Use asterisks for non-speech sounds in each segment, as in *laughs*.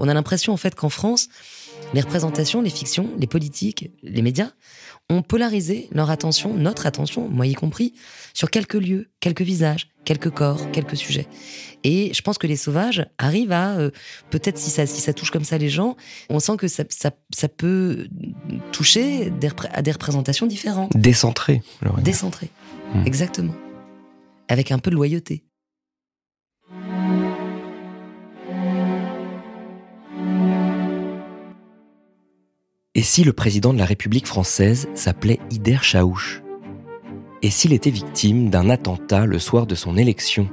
On a l'impression en fait qu'en France, les représentations, les fictions, les politiques, les médias ont polarisé leur attention, notre attention, moi y compris, sur quelques lieux, quelques visages, quelques corps, quelques sujets. Et je pense que les sauvages arrivent à, euh, peut-être si ça, si ça touche comme ça les gens, on sent que ça, ça, peut toucher à des représentations différentes. Décentrées. Décentrées, hmm. exactement. Avec un peu de loyauté. Et si le président de la République française s'appelait Ider Chaouch? Et s'il était victime d'un attentat le soir de son élection?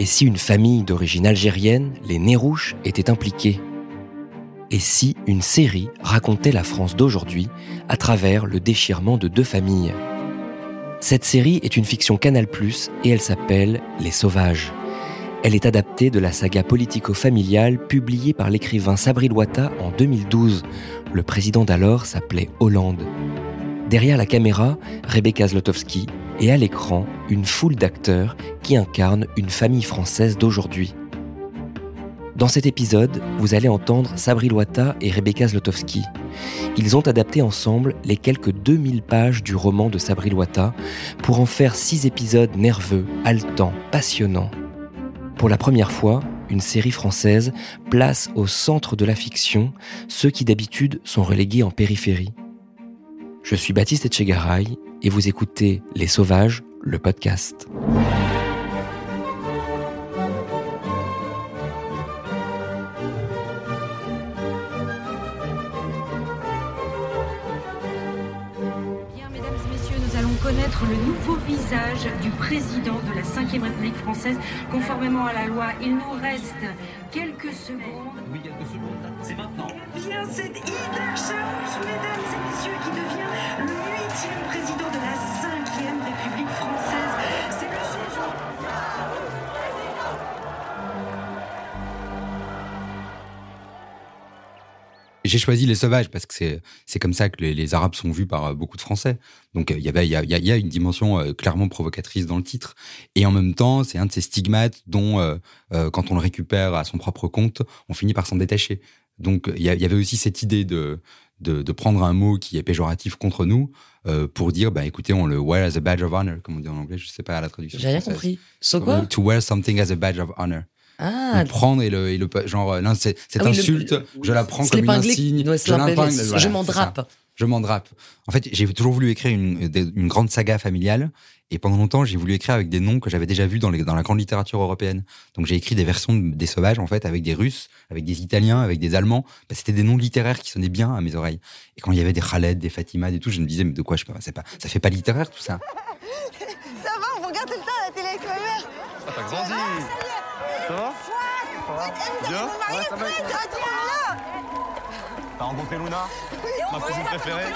Et si une famille d'origine algérienne, les Nérouches, était impliquée? Et si une série racontait la France d'aujourd'hui à travers le déchirement de deux familles? Cette série est une fiction Canal ⁇ et elle s'appelle Les Sauvages. Elle est adaptée de la saga politico-familiale publiée par l'écrivain Sabri Loata en 2012. Le président d'alors s'appelait Hollande. Derrière la caméra, Rebecca Zlotowski et à l'écran, une foule d'acteurs qui incarnent une famille française d'aujourd'hui. Dans cet épisode, vous allez entendre Sabri Loata et Rebecca Zlotowski. Ils ont adapté ensemble les quelques 2000 pages du roman de Sabri Loata pour en faire six épisodes nerveux, haletants, passionnants. Pour la première fois, une série française place au centre de la fiction ceux qui d'habitude sont relégués en périphérie. Je suis Baptiste Etchegaray et vous écoutez Les Sauvages, le podcast. le nouveau du président de la 5ème République française. Conformément à la loi, il nous reste quelques secondes. Oui, quelques secondes. C'est maintenant. Eh bien, c'est Ida Chaouch, mesdames et messieurs, qui devient le huitième président de la 5ème J'ai choisi les sauvages parce que c'est c'est comme ça que les, Arabes sont vus par euh, beaucoup de Français. Donc il y avait il y a, y a, une dimension euh, clairement provocatrice dans le titre et en même temps c'est un de ces stigmates dont euh, quand on le récupère à son propre compte on finit par s'en détacher. Donc il y, avait aussi cette idée de, de, de prendre un mot qui est péjoratif contre nous pour dire bah écoutez on le wear as a badge of honor comme on dit en anglais je sais pas la traduction. J'ai rien compris. So quoi? To wear something as a badge of honor. Ah, le prendre et le, et le genre euh, cette ah insulte, je la prends comme une insigne, je je m'en drape. Je m'en drape. En fait, j'ai toujours voulu écrire une, une grande saga familiale et pendant longtemps, j'ai voulu écrire avec des noms que j'avais déjà vus dans, les, dans la grande littérature européenne. Donc j'ai écrit des versions des sauvages en fait avec des Russes, avec des Italiens, avec des Allemands. Bah, C'était des noms littéraires qui sonnaient bien à mes oreilles. Et quand il y avait des Khaled, des Fatima, et tout, je me disais mais de quoi je sais pas, ça fait pas littéraire tout ça. *laughs* ça va, on regarde tout le temps à la télé avec ma mère. Ça t'a grandi. Ça va Ça va Bien Ouais, ça va. T'as rencontré Luna Ma cousine préférée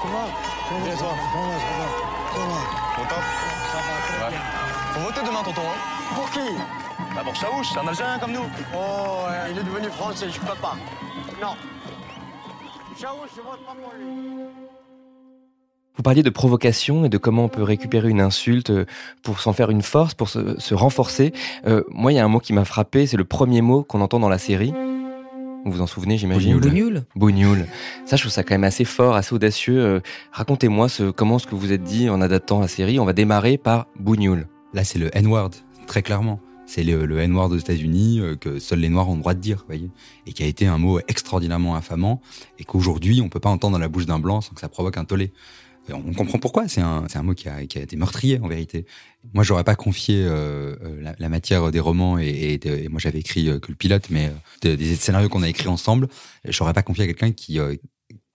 Comment Bien, toi Ça va, ça va. Ça va. Au top Ça va, très bien. Faut voter demain, tonton. Hein Pour qui? Bah pour c'est un Algérien comme nous. Oh, il est devenu français, je peux pas. Non. Chaouch, je vote pas pour lui. Vous parliez de provocation et de comment on peut récupérer une insulte pour s'en faire une force, pour se, se renforcer. Euh, moi, il y a un mot qui m'a frappé, c'est le premier mot qu'on entend dans la série. Vous vous en souvenez, j'imagine Bougnoul. Bougnoul. Ça, je trouve ça quand même assez fort, assez audacieux. Euh, racontez-moi ce, comment ce que vous êtes dit en adaptant la série. On va démarrer par Bougnoul. Là, c'est le N-word, très clairement c'est le, N-word aux États-Unis euh, que seuls les Noirs ont le droit de dire, voyez, et qui a été un mot extraordinairement infamant et qu'aujourd'hui on peut pas entendre dans la bouche d'un blanc sans que ça provoque un tollé. On comprend pourquoi. C'est un, un mot qui a, qui a, été meurtrier en vérité. Moi, j'aurais pas confié euh, euh, la, matière des romans et, et, moi j'avais écrit que le pilote, mais des scénarios qu'on a écrits ensemble, j'aurais pas confié à quelqu'un qui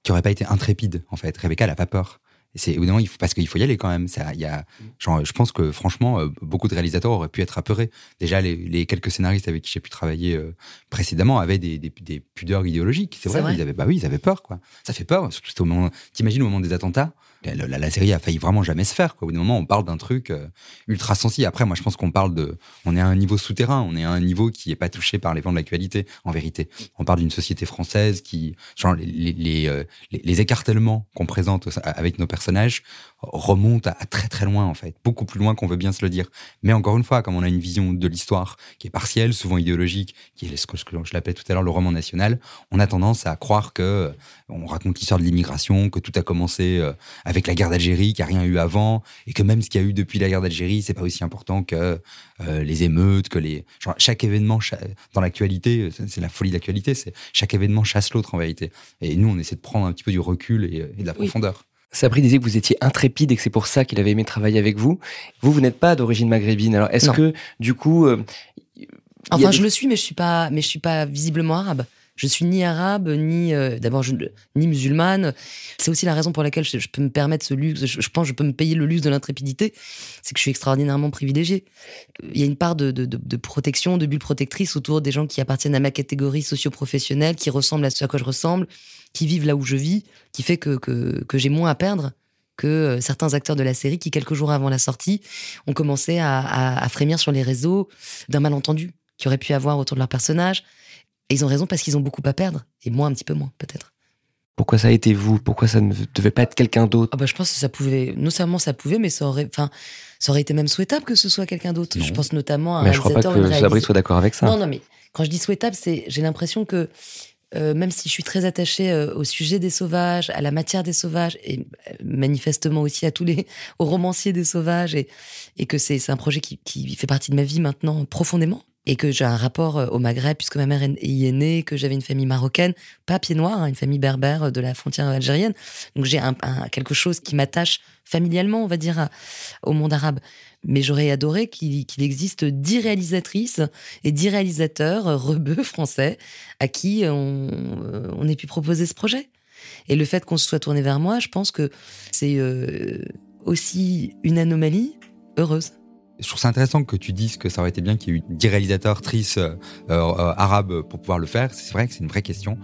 qui aurait pas été intrépide en fait. Rebecca, elle a pas peur c'est évidemment parce qu'il faut y aller quand même. Ça, il y a, genre, je pense que franchement, euh, beaucoup de réalisateurs auraient pu être apeurés. Déjà, les, quelques scénaristes avec qui j'ai pu travailler euh, précédemment avaient des, des, pudeurs idéologiques. C'est vrai, ils avaient, bah oui, ils avaient peur, quoi. Ça fait peur. Surtout au moment, t'imagines au moment des attentats. La, série a failli vraiment jamais se faire. Au bout d'un moment, on parle d'un truc euh, ultra sensible. Après, moi, je pense qu'on parle de, on est à un niveau souterrain, on est à un niveau qui est pas touché par les vents de l'actualité. En vérité, on parle d'une société française qui, les euh, les- les écartèlements qu'on présente avec nos personnages remontent à, très très loin en fait, beaucoup plus loin qu'on veut bien se le dire. Mais encore une fois, comme on a une vision de l'histoire qui est partielle, souvent idéologique, qui est ce que, que je l'appelais tout à l'heure le roman national, on a tendance à croire que euh, on raconte l'histoire de l'immigration, que tout a commencé euh, avec la guerre d'Algérie, qu'il n'y a rien eu avant, et que même ce qu'il y a eu depuis la guerre d'Algérie, c'est pas aussi important que euh, les émeutes, que les genre, chaque événement cha- dans l'actualité, c'est la folie de l'actualité, c'est chaque événement chasse l'autre en vérité. Et nous, on essaie de prendre un petit peu du recul et, et de la Oui. profondeur. Sabri disait que vous étiez intrépide et que c'est pour ça qu'il avait aimé travailler avec vous. Vous, vous n'êtes pas d'origine maghrébine. Alors, est-ce que, du coup, euh, Enfin, des- je le suis, mais je suis pas, mais je suis pas visiblement arabe. Je suis ni arabe, ni euh, d'abord ni musulmane. C'est aussi la raison pour laquelle je, peux me permettre ce luxe. Je, pense que je peux me payer le luxe de l'intrépidité. C'est que je suis extraordinairement privilégié. Il y a une part de, protection, de bulle protectrice autour des gens qui appartiennent à ma catégorie socio-professionnelle, qui ressemblent à ce à quoi je ressemble, qui vivent là où je vis, qui fait que, que, j'ai moins à perdre que euh, certains acteurs de la série qui, quelques jours avant la sortie, ont commencé à, frémir sur les réseaux d'un malentendu qu'ils auraient pu avoir autour de leur personnage. Et ils ont raison parce qu'ils ont beaucoup à perdre, et moi un petit peu moins, peut-être. pourquoi ça a été vous? Pourquoi ça ne devait pas être quelqu'un d'autre? Ah bah, je pense que ça pouvait, non seulement ça pouvait, mais ça aurait, enfin, ça aurait été même souhaitable que ce soit quelqu'un d'autre. Je pense notamment à un Mais je crois pas que Sabri soit d'accord avec ça. Non, non, mais quand je dis souhaitable, c'est j'ai l'impression que euh, même si je suis très attachée euh, au sujet des sauvages, à la matière des sauvages, et euh, manifestement aussi à tous les *laughs* aux romanciers des sauvages, et, et que c'est c'est un projet qui, qui fait partie de ma vie maintenant profondément, et que j'ai un rapport euh, au Maghreb puisque ma mère y est née, que j'avais une famille marocaine, pas pied noir, hein, une famille berbère euh, de la frontière algérienne, donc j'ai quelque chose qui m'attache familialement, on va dire, au monde arabe. Mais j'aurais adoré qu'il existe dix réalisatrices et dix réalisateurs euh, rebeux français à qui on, ait pu proposer ce projet. Et le fait qu'on se soit tourné vers moi, je pense que c'est aussi une anomalie heureuse. Je trouve ça intéressant que tu dises que ça aurait été bien qu'il y ait eu 10 réalisateurs, actrices euh, euh, arabes pour pouvoir le faire. C'est vrai que c'est une vraie question.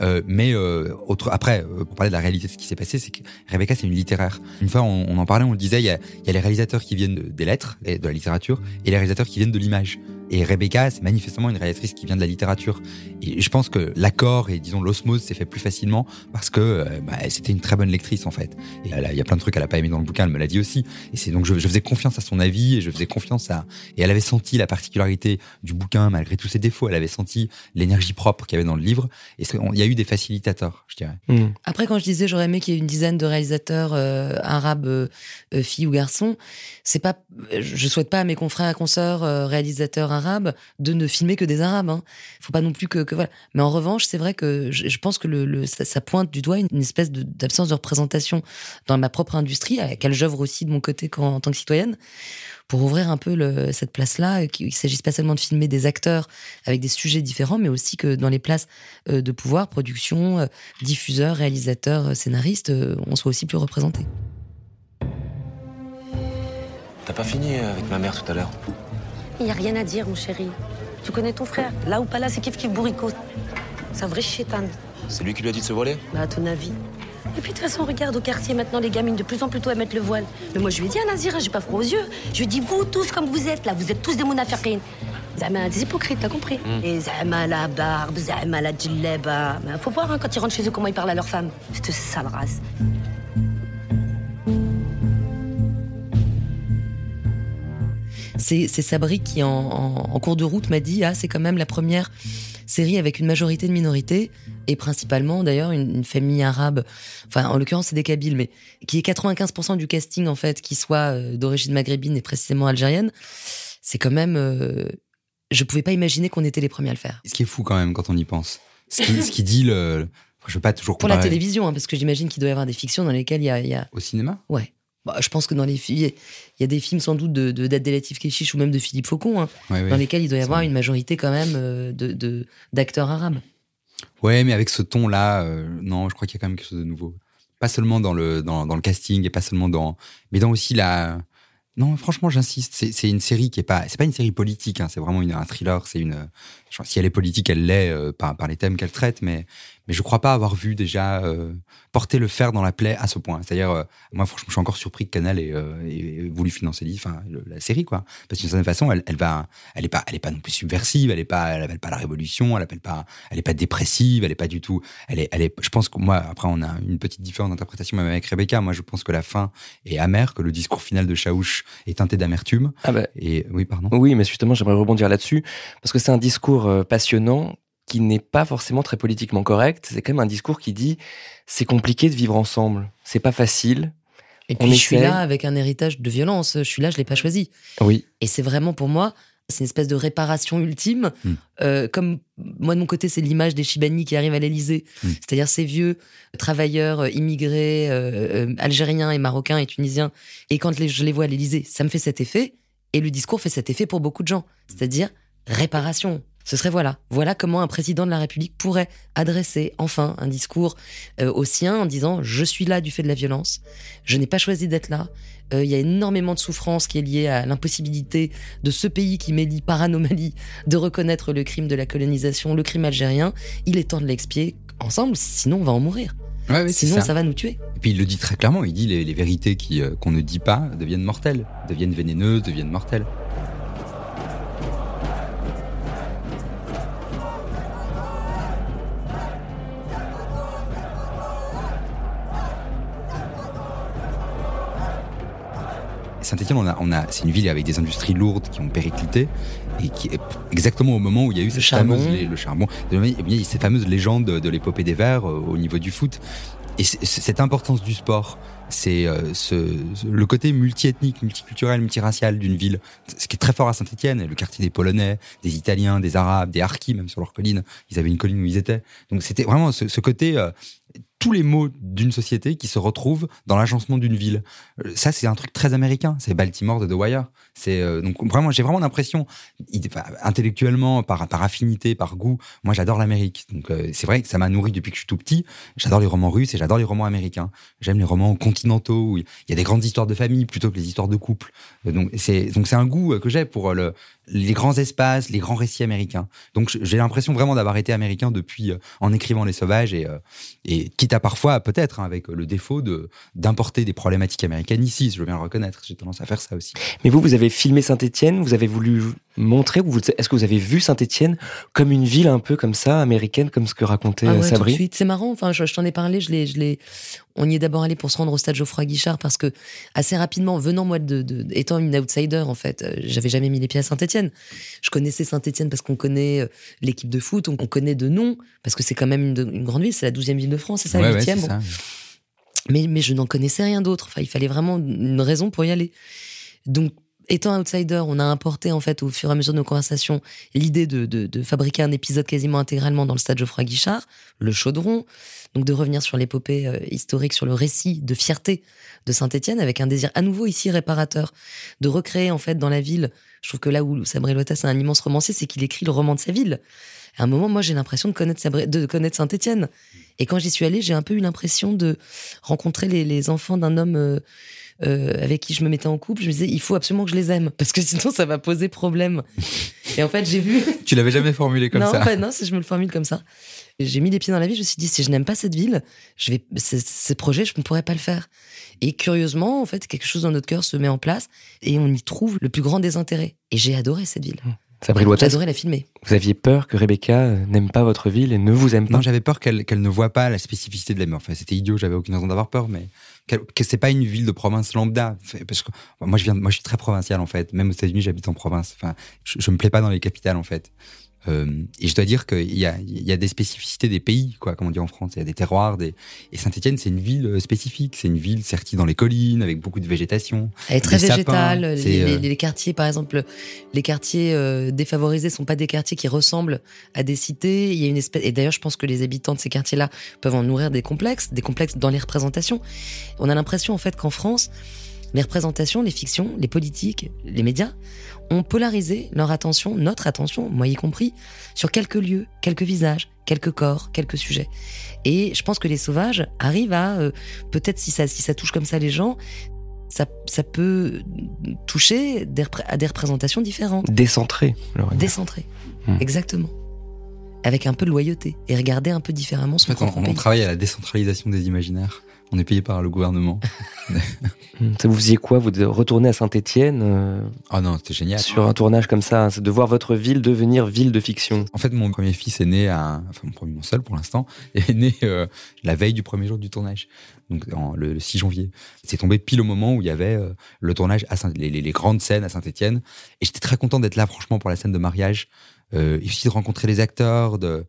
Euh, mais euh, autre, après, euh, pour parler de la réalité de ce qui s'est passé, c'est que Rebecca, c'est une littéraire. Une fois, on, en parlait, on le disait, il y a, y a les réalisateurs qui viennent de- des lettres et de la littérature et les réalisateurs qui viennent de l'image. Et Rebecca, c'est manifestement une réalisatrice qui vient de la littérature. Et je pense que l'accord et disons l'osmose s'est fait plus facilement parce que euh, bah, c'était une très bonne lectrice en fait. Et elle a- il y a plein de trucs qu'elle a pas aimé dans le bouquin, elle me l'a dit aussi. Et c'est donc je, je faisais confiance à son avis et je faisais confiance à et elle avait senti la particularité du bouquin malgré tous ses défauts. Elle avait senti l'énergie propre qu'il y avait dans le livre. Et il y a eu des facilitateurs, je dirais. Hmm. Après, quand je disais j'aurais aimé qu'il y ait une dizaine de réalisateurs euh, arabes, euh, euh, filles ou garçons, c'est pas, je souhaite pas à mes confrères et consoeurs euh, réalisateurs arabes de ne filmer que des arabes. Hein. Faut pas non plus que, voilà. Mais en revanche, c'est vrai que je, pense que ça, pointe du doigt une, une espèce d'absence de, représentation dans ma propre industrie, à laquelle j'œuvre aussi de mon côté en tant que citoyenne, pour ouvrir un peu cette place-là, et qu'il ne s'agisse pas seulement de filmer des acteurs avec des sujets différents, mais aussi que dans les places euh, de pouvoir, production, euh, euh, scénaristes, euh, on soit aussi plus représentés. T'as pas fini avec ma mère tout à l'heure? Il n'y a rien à dire, mon chéri. Tu connais ton frère Là ou pas là, c'est kiff kiff bourrico. C'est un vrai chétan. C'est lui qui lui a dit de se voiler Bah, à ton avis. Et puis de toute façon, regarde au quartier maintenant, les gamines de plus en plus tôt à mettre le voile. Mais moi, je lui ai dit à Nazir, hein, j'ai pas froid aux yeux. Je lui ai dit, vous tous comme vous êtes là, vous êtes tous des monafiqines. Zama, des hypocrites, t'as compris Et Zama la barbe, Zama la djellaba. Faut voir hein, quand ils rentrent chez eux comment ils parlent à leur femme. Cette sale race. C'est Sabri qui, en, en- en cours de route, m'a dit Ah, c'est quand même la première série avec une majorité de minorités, et principalement d'ailleurs une, une famille arabe, enfin en l'occurrence c'est des Kabyles, mais qui est 95% du casting en fait, qui soit euh, d'origine maghrébine et précisément algérienne. C'est quand même. euh, je pouvais pas imaginer qu'on était les premiers à le faire. Ce qui est fou quand même quand on y pense. Ce qui, ce qui dit le. Je veux pas toujours Pour la télévision, hein, parce que j'imagine qu'il doit y avoir des fictions dans lesquelles il y a- il y a Au cinéma? Ouais. Bah, je pense que dans les filles, il y a des films sans doute de, de Keshish ou même de Philippe Faucon, hein, Ouais, ouais. dans lesquels il doit y avoir vrai. une majorité quand même euh, de, de, d'acteurs arabes. Ouais, mais avec ce ton-là, euh, non, je crois qu'il y a quand même quelque chose de nouveau. Pas seulement dans le, dans, dans le casting et pas seulement dans. Mais dans aussi la. Non, franchement, j'insiste. C'est, c'est une série qui est pas. C'est pas une série politique, hein, c'est vraiment une, un thriller. C'est une. genre, si elle est politique, elle l'est euh, par, par les thèmes qu'elle traite, mais, mais je crois pas avoir vu déjà euh, porter le fer dans la plaie à ce point. C'est-à-dire, euh, moi, franchement, je suis encore surpris que Canal ait, euh, ait voulu financer enfin, le- la série, quoi. Parce d'une certaine façon, elle, elle va, elle est pas, elle est pas non plus subversive, elle est pas, elle appelle pas la révolution, elle appelle pas, elle est pas dépressive, elle est pas du tout, elle est, elle est, je pense que moi, après, on a une petite différence d'interprétation même avec Rebecca. Moi, je pense que la fin est amère, que le discours final de Chaouch est teinté d'amertume. Ah bah, Et oui, pardon. oui, mais justement, j'aimerais rebondir là-dessus, parce que c'est un discours passionnant qui n'est pas forcément très politiquement correct. C'est quand même un discours qui dit c'est compliqué de vivre ensemble, c'est pas facile. Et On puis je suis là avec un héritage de violence. Je suis là, je l'ai pas choisi. Oui, Et c'est vraiment pour moi, c'est une espèce de réparation ultime. Mm. Euh, comme moi de mon côté, c'est l'image des Chibani qui arrivent à l'Elysée, Mm. c'est-à-dire ces vieux travailleurs euh, immigrés euh, euh, algériens et marocains et tunisiens. Et quand les- je les vois à l'Elysée, ça me fait cet effet. Et le discours fait cet effet pour beaucoup de gens, c'est-à-dire réparation. Ce serait voilà, voilà comment un président de la République pourrait adresser enfin un discours euh, au sien en disant je suis là du fait de la violence, je n'ai pas choisi d'être là, Euh, il y a énormément de souffrance qui est liée à l'impossibilité de ce pays qui m'élit par anomalie de reconnaître le crime de la colonisation, le crime algérien. Il est temps de l'expier ensemble, sinon on va en mourir. Ouais, ouais, c'est sinon ça. ça. va nous tuer. Et puis il le dit très clairement, il dit les, les vérités euh, qu'on ne dit pas deviennent mortelles, deviennent vénéneuses, deviennent mortelles. Saint-Etienne, on a, on a, c'est une ville avec des industries lourdes qui ont périclité et qui est exactement au moment où il y a eu cette charbon. fameuse, le charbon, bien, il y a cette fameuse légende de, l'épopée des Verts euh, au niveau du foot. Et cette importance du sport, c'est euh, ce, ce- le côté multiethnique, multiculturel, multiracial d'une ville, ce qui est très fort à Saint-Etienne, le quartier des Polonais, des Italiens, des Arabes, des Harkis, même sur leur colline, ils avaient une colline où ils étaient. Donc c'était vraiment ce, ce côté, euh, tous les mots d'une société qui se retrouvent dans l'agencement d'une ville. Euh, Ça, c'est un truc très américain. C'est Baltimore de The Wire. C'est euh, donc vraiment, j'ai vraiment l'impression, enfin, intellectuellement, par par affinité, par goût, moi j'adore l'Amérique. Donc euh, c'est vrai que ça m'a nourri depuis que je suis tout petit. J'adore les romans russes et j'adore les romans américains. J'aime les romans continentaux où il y a des grandes histoires de famille plutôt que les histoires de couple. Donc c'est donc c'est un goût que j'ai pour le, les grands espaces, les grands récits américains. Donc j'ai l'impression vraiment d'avoir été américain depuis en écrivant Les Sauvages et et quitte parfois peut-être hein, avec le défaut de d'importer des problématiques américaines ici, je veux bien le reconnaître. J'ai tendance à faire ça aussi. mais vous, vous avez filmé Saint-Étienne, vous avez voulu ou vous- est-ce que vous avez vu Saint-Étienne comme une ville un peu comme ça, américaine, comme ce que racontait Ah euh, ouais, tout de Sabri? suite. C'est marrant. Enfin, je, je t'en ai parlé. Je l'ai, je l'ai. On y est d'abord allé pour se rendre au stade Geoffroy Guichard parce que assez rapidement, venant moi de, de- étant une outsider en fait, euh, j'avais jamais mis les pieds à Saint-Étienne. Je connaissais Saint-Étienne parce qu'on connaît euh, l'équipe de foot, on, on connaît de nom parce que c'est quand même une, de- une grande ville. C'est la 12e ville de France, c'est ça, Ouais, la ouais, 8e. c'est bon. ça. Mais, mais je n'en connaissais rien d'autre. Enfin, il fallait vraiment une raison pour y aller. Donc, étant outsider, on a importé, en fait, au fur et à mesure de nos conversations, l'idée de, de, fabriquer un épisode quasiment intégralement dans le stade Geoffroy Guichard, le chaudron. Donc, de revenir sur l'épopée euh, historique, sur le récit de fierté de Saint-Étienne, avec un désir à nouveau ici réparateur, de recréer, en fait, dans la ville. Je trouve que là où Sabri Loitas est un immense romancier, c'est qu'il écrit le roman de sa ville. À un moment, moi, j'ai l'impression de connaître, de connaître Saint-Étienne. Et quand j'y suis allée, j'ai un peu eu l'impression de rencontrer les, les enfants d'un homme euh, euh, avec qui je me mettais en couple. Je me disais, il faut absolument que je les aime, parce que sinon ça va poser problème. Et en fait, j'ai vu. Tu l'avais jamais formulé comme non, ça. en fait, non, si je me le formule comme ça. J'ai mis les pieds dans la vie, je me suis dit, si je n'aime pas cette ville, je vais, ces, projets, je ne pourrais pas le faire. Et curieusement, en fait, quelque chose dans notre cœur se met en place et on y trouve le plus grand désintérêt. Et j'ai adoré cette ville. Sabri J'ai adoré la filmer. vous aviez peur que Rebecca n'aime pas votre ville et ne vous aime pas Non, j'avais peur qu'elle ne voit pas la spécificité de la mer. Enfin, c'était idiot, j'avais aucune raison d'avoir peur, mais que c'est pas une ville de province lambda. Parce que moi, je viens, moi, je suis très provincial en fait. Même aux États-Unis, j'habite en province. Enfin, je, je me plais pas dans les capitales en fait. Euh, et je dois dire qu'il y a, il y a des spécificités des pays, quoi, comme on dit en France. Il y a des terroirs. Des... Et Saint-Etienne, c'est une ville euh, spécifique. C'est une ville sertie dans les collines, avec beaucoup de végétation. Elle est très végétale. les, euh, les- les quartiers, par exemple, les quartiers euh, défavorisés sont pas des quartiers qui ressemblent à des cités. Il y a une espèce, et d'ailleurs, je pense que les habitants de ces quartiers-là peuvent en nourrir des complexes, des complexes dans les représentations. On a l'impression, en fait, qu'en France, les représentations, les fictions, les politiques, les médias ont polarisé leur attention, notre attention, moi y compris, sur quelques lieux, quelques visages, quelques corps, quelques sujets. Et je pense que les sauvages arrivent à, euh, peut-être si ça, si ça touche comme ça les gens, ça, ça peut toucher des à des représentations différentes, Décentré. Laurent. décentrées. Hmm. Exactement. avec un peu de loyauté et regarder un peu différemment son En fait, on, on travaille à la décentralisation des imaginaires. On est payé par le gouvernement. *laughs* Ça vous faisiez quoi Vous de retourner à Saint-Étienne Ah non, c'était génial. sur un tournage comme ça, c'est de voir votre ville devenir ville de fiction? En fait, mon premier fils est né à, enfin mon premier, mon seul pour l'instant, *laughs* est né euh, la veille du premier jour du tournage, donc en- le, le 6 janvier. C'est tombé pile au moment où il y avait euh, le tournage à Saint, les, les- les grandes scènes à Saint-Étienne, et j'étais très content d'être là, franchement, pour la scène de mariage, euh, et aussi de rencontrer les acteurs, de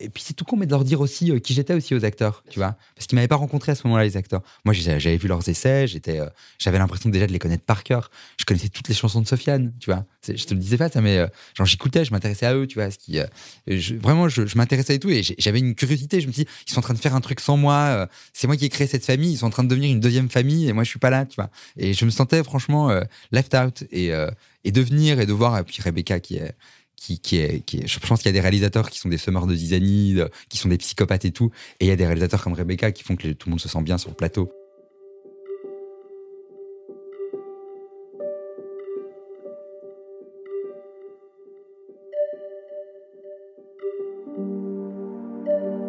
et puis c'est tout con, mais de leur dire aussi euh, qui j'étais aussi aux acteurs, tu vois, parce qu'ils m'avaient pas rencontré à ce moment-là les acteurs. Moi, j'avais vu leurs essais, j'étais, euh, j'avais l'impression déjà de les connaître par cœur. Je connaissais toutes les chansons de Sofiane, tu vois. Je te le disais pas ça, mais euh, genre j'écoutais, je m'intéressais à eux, tu vois. Ce qui, euh, vraiment, je, m'intéressais et tout, et j'avais une curiosité. Je me dit, ils sont en train de faire un truc sans moi. c'est moi qui ai créé cette famille. Ils sont en train de devenir une deuxième famille, et moi je suis pas là, tu vois. Et je me sentais franchement left out et et de venir et de voir. Et puis Rebecca qui est qui, qui est, je pense qu'il y a des réalisateurs qui sont des semeurs de zizanie, qui sont des psychopathes et tout, et il y a des réalisateurs comme Rebecca qui font que tout le monde se sent bien sur le plateau.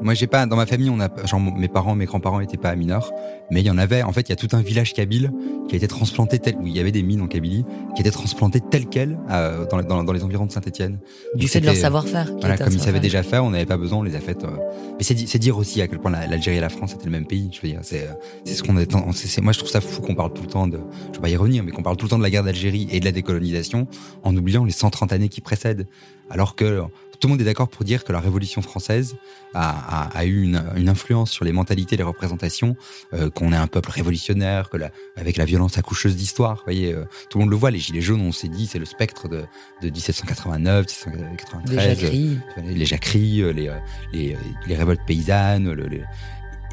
Moi, j'ai pas dans ma famille, on a genre mes parents, mes grands-parents étaient pas mineurs, mais il y en avait. En fait, il y a tout un village kabyle qui a été transplanté tel où il y avait des mines en Kabylie, qui étaient transplantées tel quel euh, dans, dans, dans les environs de Saint-Étienne. Du fait de leur savoir-faire. Voilà, comme ils savaient déjà faire, on n'avait pas besoin, on les a faites. euh, Mais c'est c'est dire aussi à quel point la- l'Algérie et la France étaient le même pays. Je veux dire, c'est euh, c'est ce qu'on est. c'est- Moi, je trouve ça fou qu'on parle tout le temps de. Je vais pas y revenir, mais qu'on parle tout le temps de la guerre d'Algérie et de la décolonisation en oubliant les 130 années qui précèdent. Alors que tout le monde est d'accord pour dire que la Révolution française a, a, a eu une, une influence sur les mentalités, les représentations, euh, qu'on est un peuple révolutionnaire, que la, avec la violence accoucheuse d'histoire, vous voyez, euh, tout le monde le voit. Les gilets jaunes, on s'est dit, c'est le spectre de, de 1789, 1793. Les jacqueries. les jacqueries, euh, les, euh, les, euh, les révoltes paysannes, le- le-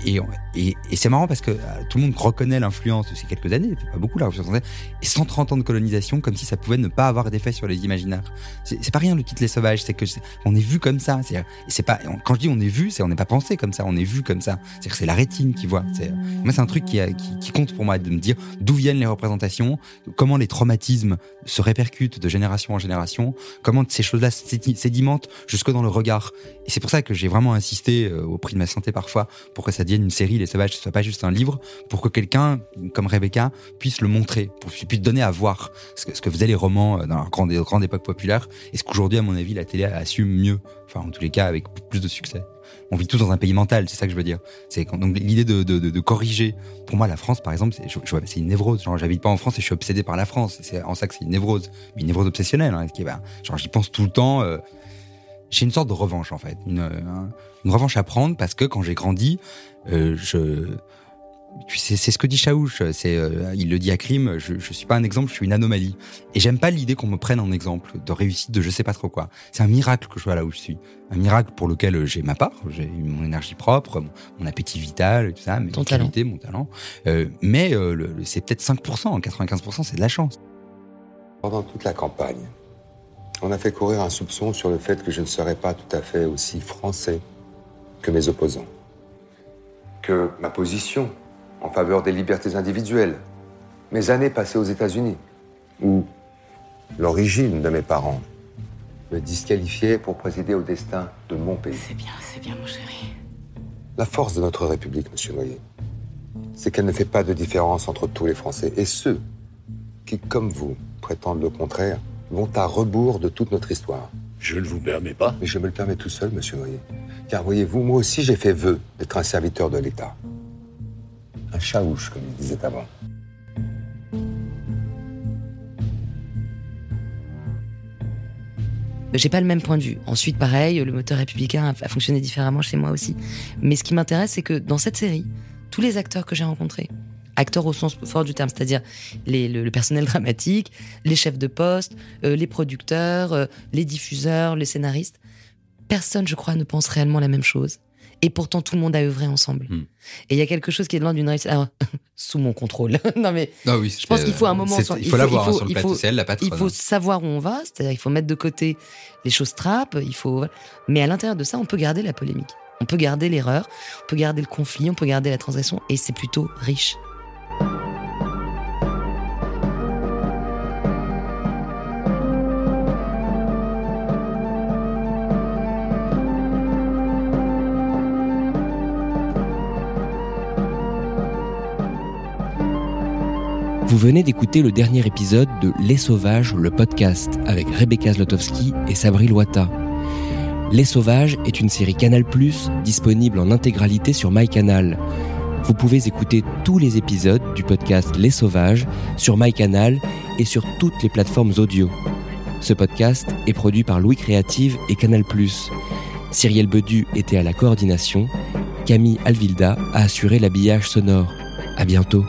et, et, et c'est marrant parce que euh, tout le monde reconnaît l'influence de ces quelques années, pas beaucoup la Révolution française, et 130 ans de colonisation comme si ça pouvait ne pas avoir d'effet sur les imaginaires. C'est pas rien le titre Les Sauvages, c'est que c'est- on est vu comme ça. C'est pas quand je dis on est vu, c'est on n'est pas pensé comme ça, on est vu comme ça. C'est c'est la rétine qui voit. Moi c'est un truc qui, qui, compte pour moi de me dire d'où viennent les représentations, comment les traumatismes se répercutent de génération en génération, comment ces choses-là sédi- sédimentent jusque dans le regard. Et c'est pour ça que j'ai vraiment insisté euh, au prix de ma santé parfois pour que ça devienne une série Les Sauvages, ce soit pas juste un livre, pour que quelqu'un comme Rebecca puisse le montrer, pour puisse donner à voir ce que, ce que faisaient les romans euh, dans la grande, grande époque populaire et ce qu'aujourd'hui, à mon avis, la télé assume mieux. Enfin, en tous les cas, avec plus de succès. On vit tous dans un pays mental, c'est ça que je veux dire. C'est donc l'idée de, corriger. Pour moi, la France, par exemple, c'est, je, je une névrose. Genre, j'habite pas en France et je suis obsédé par la France. C'est en ça que c'est une névrose, une névrose obsessionnelle. Hein, qui bah, genre, j'y pense tout le temps. euh, j'ai une sorte de revanche en fait, une, euh, un- une revanche à prendre parce que quand j'ai grandi, je tu sais, c'est ce que dit Chaouch, c'est euh, il le dit à Crime, je, je suis pas un exemple, je suis une anomalie. Et j'aime pas l'idée qu'on me prenne en exemple de réussite de je sais pas trop quoi. C'est un miracle que je sois là où je suis, un miracle pour lequel j'ai ma part, j'ai mon énergie propre, mon, mon appétit vital, tout ça, mes Ton qualités, mon talent. Euh, mais euh, c'est peut-être 5%, 95% c'est de la chance. Pendant toute la campagne, on a fait courir un soupçon sur le fait que je ne serais pas tout à fait aussi français que mes opposants. Que ma position en faveur des libertés individuelles, mes années passées aux États-Unis, ou l'origine de mes parents, me disqualifiaient pour présider au destin de mon pays. C'est bien, c'est bien, mon chéri. La force de notre République, monsieur Noyer, c'est qu'elle ne fait pas de différence entre tous les Français. Et ceux qui, comme vous, prétendent le contraire, vont à rebours de toute notre histoire. Je ne vous permets pas. Mais je me le permets tout seul, monsieur Noyer. Car voyez-vous, moi aussi j'ai fait vœu d'être un serviteur de l'État. Un chaouche, comme il disait avant. J'ai pas le même point de vue. Ensuite, pareil, le moteur républicain a, a fonctionné différemment chez moi aussi. Mais ce qui m'intéresse, c'est que dans cette série, tous les acteurs que j'ai rencontrés, acteurs au sens fort du terme, c'est-à-dire le, le personnel *laughs* dramatique, les chefs de poste, euh, les producteurs, euh, les diffuseurs, les scénaristes, personne, je crois, ne pense réellement la même chose. Et pourtant, tout le monde a œuvré ensemble. Hmm. Et il y a quelque chose qui est de l'ordre d'une réussite. alors, *laughs* sous mon contrôle. *laughs* non, mais Ah oui, je pense qu'il faut un moment. sur- il faut l'avoir, hein, sur le plateau, c'est elle, la patronne, Il faut savoir où on va, c'est-à-dire il faut mettre de côté les choses trappes. Il faut. Mais à l'intérieur de ça, on peut garder la polémique, on peut garder l'erreur, on peut garder le conflit, on peut garder la transgression, et c'est plutôt riche. Vous venez d'écouter le dernier épisode de Les Sauvages, le podcast, avec Rebecca Zlotowski et Sabri Loata. Les Sauvages est une série Canal+, disponible en intégralité sur MyCanal. Vous pouvez écouter tous les épisodes du podcast Les Sauvages sur MyCanal et sur toutes les plateformes audio. Ce podcast est produit par Louis Créative et Canal+. Cyrielle Bedu était à la coordination, Camille Alvilda a assuré l'habillage sonore. À bientôt.